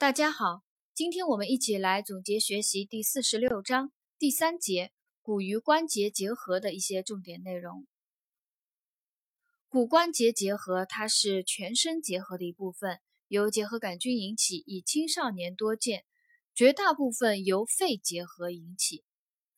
大家好，今天我们一起来总结学习第四十六章第三节骨与关节结合的一些重点内容。骨关节结合，它是全身结合的一部分，由结核杆菌引起，以青少年多见，绝大部分由肺结核引起，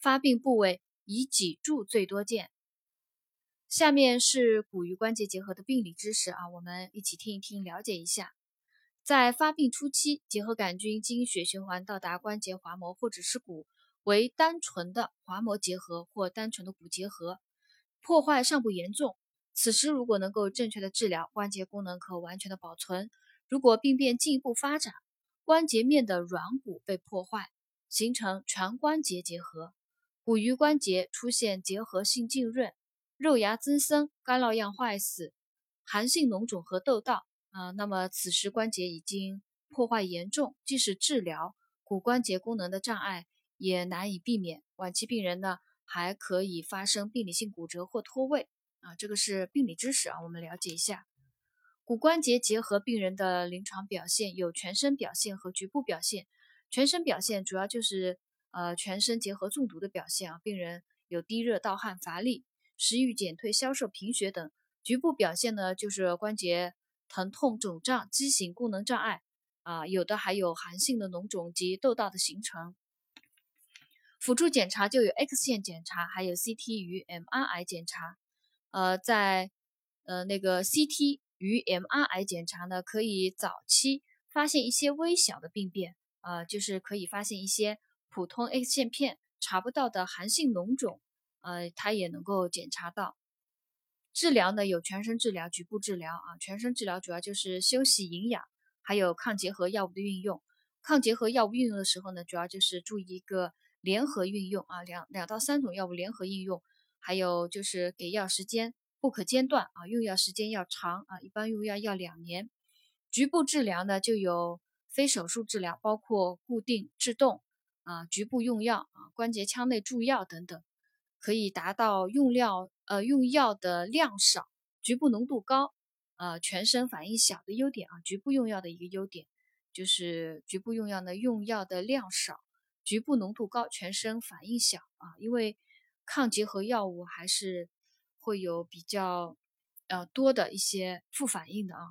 发病部位以脊柱最多见。下面是骨与关节结合的病理知识啊，我们一起听一听，了解一下。在发病初期，结核杆菌经血循环到达关节滑膜或者是骨，为单纯的滑膜结核或单纯的骨结核，破坏尚不严重。此时如果能够正确的治疗，关节功能可完全的保存。如果病变进一步发展，关节面的软骨被破坏，形成全关节结核，骨与关节出现结合性浸润、肉芽增生、干酪样坏死、寒性脓肿和痘痘。啊，那么此时关节已经破坏严重，即使治疗骨关节功能的障碍也难以避免。晚期病人呢，还可以发生病理性骨折或脱位。啊，这个是病理知识啊，我们了解一下骨关节结合病人的临床表现有全身表现和局部表现。全身表现主要就是呃全身结合中毒的表现啊，病人有低热、盗汗、乏力、食欲减退、消瘦、贫血等。局部表现呢，就是关节。疼痛、肿胀、畸形、功能障碍，啊，有的还有寒性的脓肿及痘痘的形成。辅助检查就有 X 线检查，还有 CT 与 MRI 检查。呃，在呃那个 CT 与 MRI 检查呢，可以早期发现一些微小的病变，呃，就是可以发现一些普通 X 线片查不到的寒性脓肿，呃，它也能够检查到。治疗呢有全身治疗、局部治疗啊。全身治疗主要就是休息、营养，还有抗结核药物的运用。抗结核药物运用的时候呢，主要就是注意一个联合运用啊，两两到三种药物联合应用，还有就是给药时间不可间断啊，用药时间要长啊，一般用药要两年。局部治疗呢就有非手术治疗，包括固定、制动啊，局部用药啊，关节腔内注药等等。可以达到用料呃用药的量少，局部浓度高，呃全身反应小的优点啊。局部用药的一个优点就是局部用药呢用药的量少，局部浓度高，全身反应小啊。因为抗结核药物还是会有比较呃多的一些副反应的啊。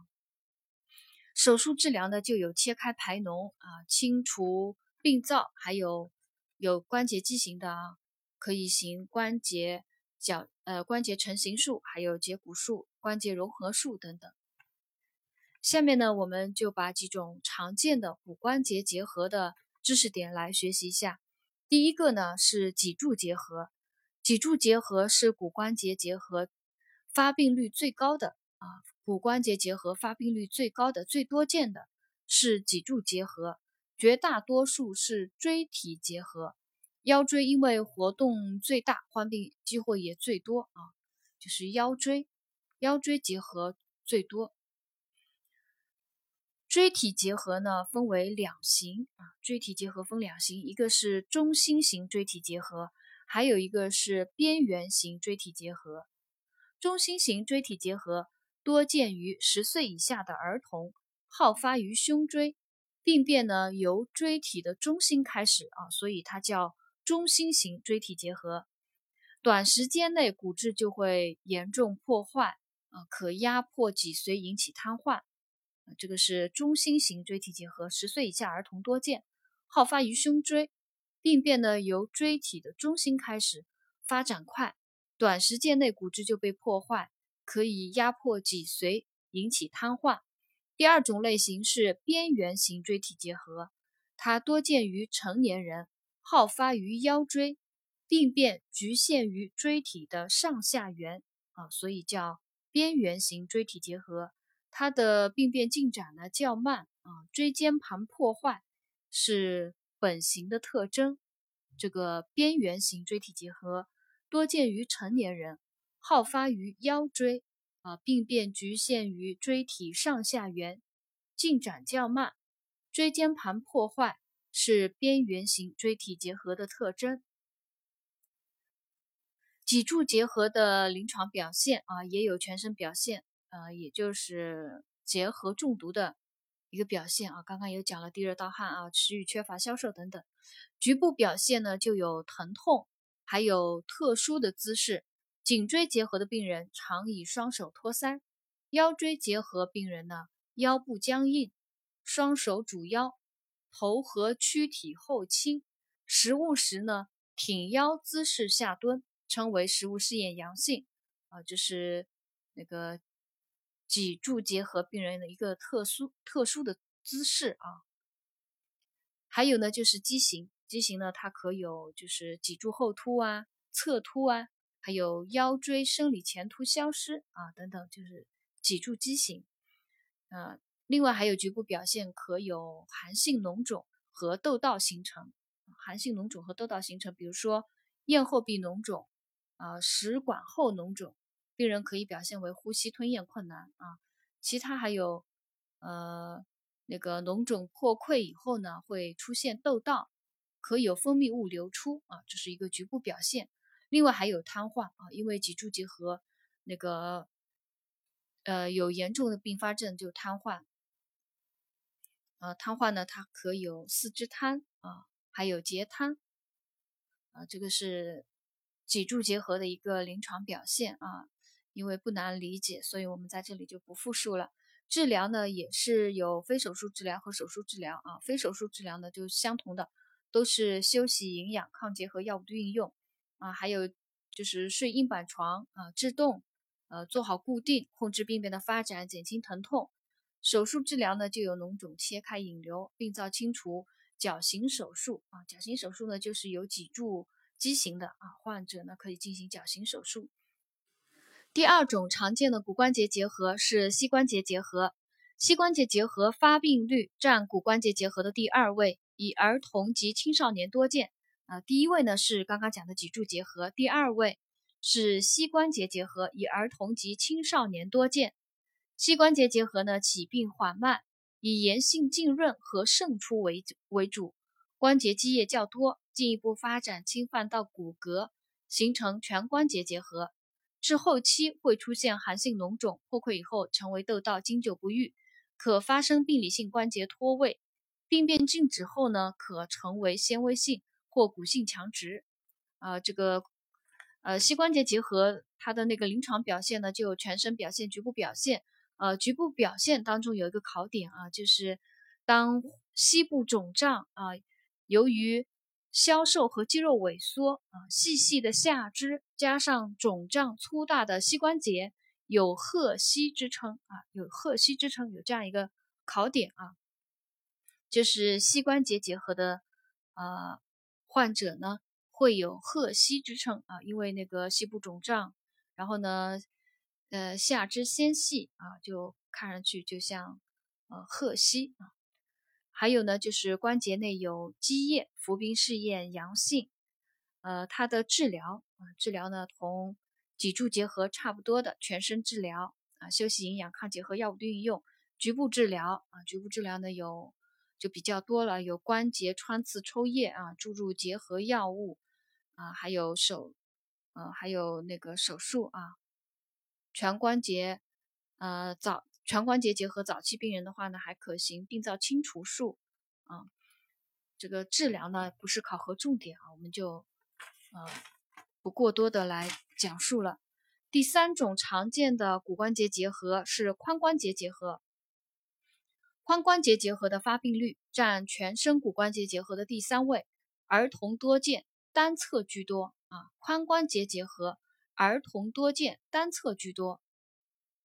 手术治疗呢就有切开排脓啊，清除病灶，还有有关节畸形的啊。可以行关节角呃关节成型术，还有截骨术、关节融合术等等。下面呢，我们就把几种常见的骨关节结合的知识点来学习一下。第一个呢是脊柱结合，脊柱结合是骨关节结合发病率最高的啊，骨关节结合发病率最高的、最多见的是脊柱结合，绝大多数是椎体结合。腰椎因为活动最大，患病机会也最多啊，就是腰椎，腰椎结合最多。椎体结合呢分为两型啊，椎体结合分两型，一个是中心型椎体结合，还有一个是边缘型椎体结合。中心型椎体结合多见于十岁以下的儿童，好发于胸椎，病变呢由椎体的中心开始啊，所以它叫。中心型椎体结合，短时间内骨质就会严重破坏，啊，可压迫脊髓引起瘫痪，这个是中心型椎体结合，十岁以下儿童多见，好发于胸椎，病变呢由椎体的中心开始，发展快，短时间内骨质就被破坏，可以压迫脊髓引起瘫痪。第二种类型是边缘型椎体结合，它多见于成年人。好发于腰椎，病变局限于椎体的上下缘啊，所以叫边缘型椎体结合。它的病变进展呢较慢啊，椎间盘破坏是本型的特征。这个边缘型椎体结合多见于成年人，好发于腰椎啊，病变局限于椎体上下缘，进展较慢，椎间盘破坏。是边缘型椎体结合的特征。脊柱结合的临床表现啊，也有全身表现，呃，也就是结合中毒的一个表现啊。刚刚有讲了低热盗汗啊，食欲缺乏消瘦等等。局部表现呢就有疼痛，还有特殊的姿势。颈椎结核的病人常以双手托腮，腰椎结核病人呢腰部僵硬，双手拄腰，头和躯体后倾，食物时呢挺腰姿势下蹲，称为食物试验阳性啊，这是那个脊柱结核病人的一个特殊特殊的姿势啊。还有呢就是畸形，畸形呢它可有就是脊柱后凸啊、侧凸啊，还有腰椎生理前凸消失啊等等，就是脊柱畸形。呃，另外还有局部表现可有寒性脓肿和窦道形成，寒性脓肿和窦道形成，比如说咽后壁脓肿啊、食管后脓肿，病人可以表现为呼吸吞咽困难啊。其他还有呃那个脓肿破溃以后呢，会出现窦道，可有分泌物流出啊，这是一个局部表现。另外还有瘫痪啊，因为脊柱结核那个。呃，有严重的并发症就瘫痪，呃，瘫痪呢，它可有四肢瘫啊，还有截瘫，啊，这个是脊柱结核的一个临床表现啊，因为不难理解，所以我们在这里就不复述了。治疗呢，也是有非手术治疗和手术治疗啊，非手术治疗呢就相同的，都是休息、营养、抗结核药物的运用啊，还有就是睡硬板床啊，制动。呃，做好固定，控制病变的发展，减轻疼痛。手术治疗呢，就有脓肿切开、引流、病灶清除、矫形手术啊。矫形手术呢，就是有脊柱畸形的啊患者呢，可以进行矫形手术。第二种常见的骨关节结核是膝关节结核，膝关节结核发病率占骨关节结核的第二位，以儿童及青少年多见。啊，第一位呢是刚刚讲的脊柱结核，第二位。是膝关节结核，以儿童及青少年多见。膝关节结核呢，起病缓慢，以炎性浸润和渗出为为主，关节积液较多，进一步发展侵犯到骨骼，形成全关节结核。至后期会出现寒性脓肿破溃以后，成为窦道，经久不愈，可发生病理性关节脱位。病变静止后呢，可成为纤维性或骨性强直。啊，这个。呃，膝关节结核它的那个临床表现呢，就全身表现、局部表现。呃，局部表现当中有一个考点啊，就是当膝部肿胀啊，由于消瘦和肌肉萎缩啊，细细的下肢加上肿胀粗大的膝关节，有鹤膝之称啊，有鹤膝之称，有这样一个考点啊，就是膝关节结合的呃患者呢。会有鹤膝之称啊，因为那个膝部肿胀，然后呢，呃，下肢纤细啊，就看上去就像呃鹤膝啊。还有呢，就是关节内有积液，浮冰试验阳性，呃，它的治疗啊，治疗呢同脊柱结核差不多的全身治疗啊，休息、营养、抗结核药物的运用，局部治疗啊，局部治疗呢有就比较多了，有关节穿刺抽液啊，注入结核药物。啊，还有手，呃，还有那个手术啊，全关节，呃，早全关节结合早期病人的话呢，还可行病灶清除术啊。这个治疗呢，不是考核重点啊，我们就呃不过多的来讲述了。第三种常见的骨关节结合是髋关节结合，髋关节结合的发病率占全身骨关节结合的第三位，儿童多见。单侧居多啊，髋关节结合儿童多见，单侧居多。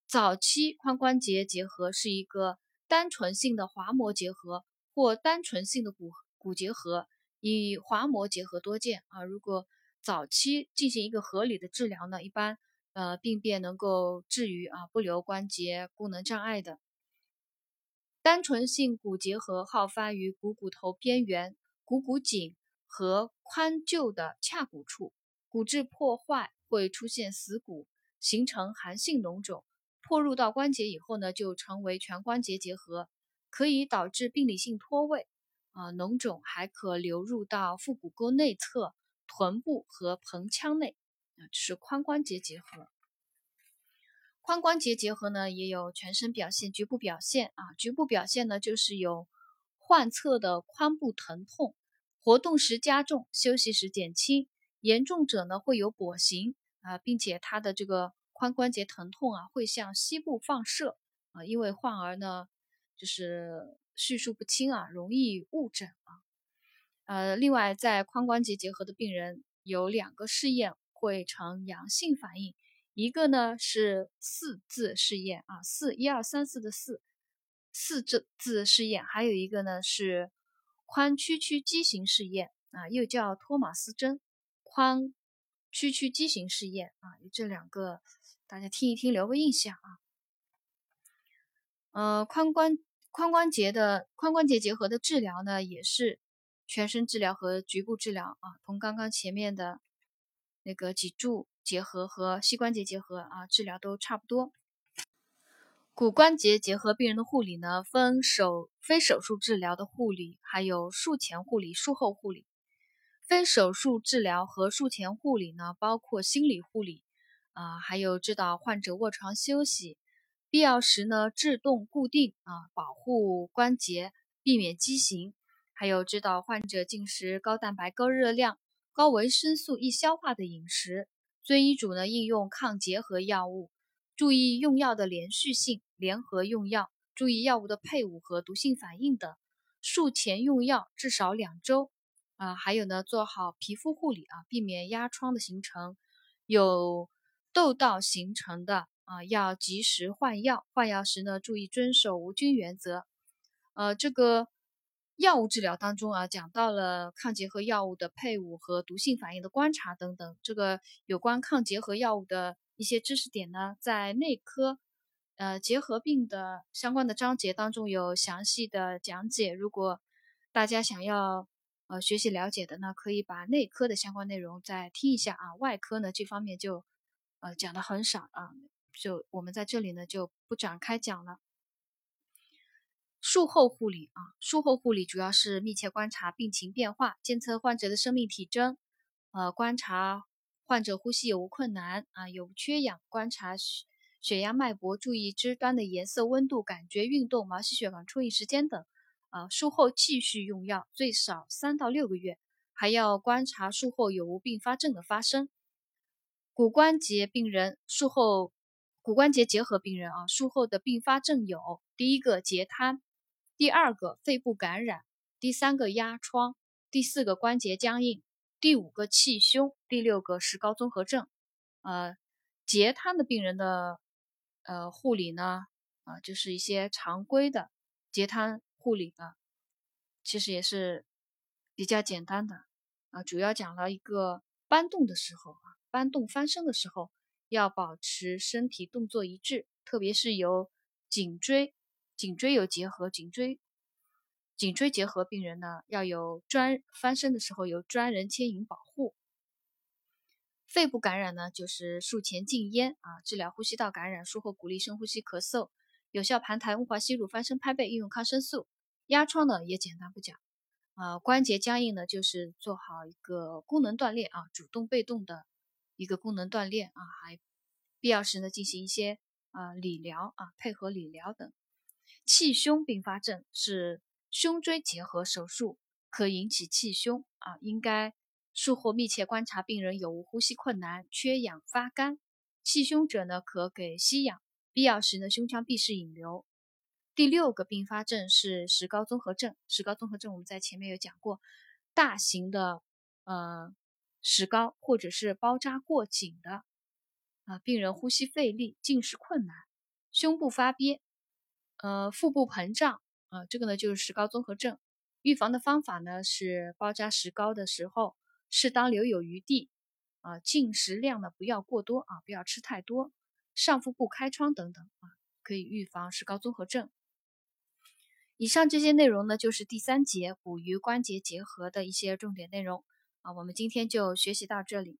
早期髋关节结核是一个单纯性的滑膜结核或单纯性的骨骨结核，以滑膜结核多见啊。如果早期进行一个合理的治疗呢，一般呃病变能够治愈啊，不留关节功能障碍的。单纯性骨结核好发于股骨头边缘、股骨颈。和髋臼的髂骨处，骨质破坏会出现死骨，形成寒性脓肿，破入到关节以后呢，就成为全关节结核，可以导致病理性脱位。啊，脓肿还可流入到腹股沟内侧、臀部和盆腔内。啊，这是髋关节结核。髋关节结核呢，也有全身表现、局部表现啊。局部表现呢，就是有患侧的髋部疼痛，活动时加重，休息时减轻。严重者呢，会有跛行啊，并且他的这个髋关节疼痛啊，会向膝部放射啊。因为患儿呢，就是叙述不清啊，容易误诊啊。呃，另外，在髋关节结核的病人有两个试验会呈阳性反应。一个呢是四字试验啊，四一二三四的四四字字试验，还有一个呢是髋屈曲畸形试验啊，又叫托马斯针髋屈曲畸形试验啊，这两个大家听一听，留个印象啊。呃，髋关髋关节的髋关节结合的治疗呢，也是全身治疗和局部治疗啊，同刚刚前面的那个脊柱。结合和膝关节结合啊，治疗都差不多。骨关节结合病人的护理呢，分手非手术治疗的护理，还有术前护理、术后护理。非手术治疗和术前护理呢，包括心理护理啊，还有指导患者卧床休息，必要时呢制动固定啊，保护关节，避免畸形，还有指导患者进食高蛋白、高热量、高维生素、易消化的饮食。遵医嘱呢，应用抗结核药物，注意用药的连续性，联合用药，注意药物的配伍和毒性反应等。术前用药至少两周啊，还有呢，做好皮肤护理啊，避免压疮的形成。有痘痘形成的啊，要及时换药，换药时呢，注意遵守无菌原则。呃，这个。药物治疗当中啊，讲到了抗结核药物的配伍和毒性反应的观察等等。这个有关抗结核药物的一些知识点呢，在内科呃结核病的相关的章节当中有详细的讲解。如果大家想要呃学习了解的呢，可以把内科的相关内容再听一下啊。外科呢这方面就呃讲的很少啊，就我们在这里呢就不展开讲了。术后护理啊，术后护理主要是密切观察病情变化，监测患者的生命体征，呃，观察患者呼吸有无困难啊，有缺氧，观察血血压、脉搏，注意肢端的颜色、温度、感觉、运动、毛细血管出印时间等。啊，术后继续用药，最少三到六个月，还要观察术后有无并发症的发生。骨关节病人术后，骨关节结核病人啊，术后的并发症有第一个截瘫。第二个肺部感染，第三个压疮，第四个关节僵硬，第五个气胸，第六个石膏综合症。呃，截瘫的病人的呃护理呢，啊，就是一些常规的截瘫护理呢，其实也是比较简单的啊，主要讲了一个搬动的时候啊，搬动翻身的时候要保持身体动作一致，特别是有颈椎。颈椎有结合，颈椎颈椎结合病人呢，要有专翻身的时候有专人牵引保护。肺部感染呢，就是术前禁烟啊，治疗呼吸道感染，术后鼓励深呼吸、咳嗽，有效盘抬、温滑吸入、翻身拍背，应用抗生素。压疮呢也简单不讲啊，关节僵硬呢，就是做好一个功能锻炼啊，主动被动的一个功能锻炼啊，还必要时呢进行一些啊理疗啊，配合理疗等。气胸并发症是胸椎结合手术可引起气胸啊，应该术后密切观察病人有无呼吸困难、缺氧、发干。气胸者呢，可给吸氧，必要时呢，胸腔闭式引流。第六个并发症是石膏综合症，石膏综合症我们在前面有讲过，大型的呃石膏或者是包扎过紧的啊，病人呼吸费力、进食困难、胸部发憋。呃，腹部膨胀啊，这个呢就是石膏综合症。预防的方法呢是包扎石膏的时候，适当留有余地啊，进食量呢不要过多啊，不要吃太多。上腹部开窗等等啊，可以预防石膏综合症。以上这些内容呢，就是第三节骨与关节结合的一些重点内容啊，我们今天就学习到这里。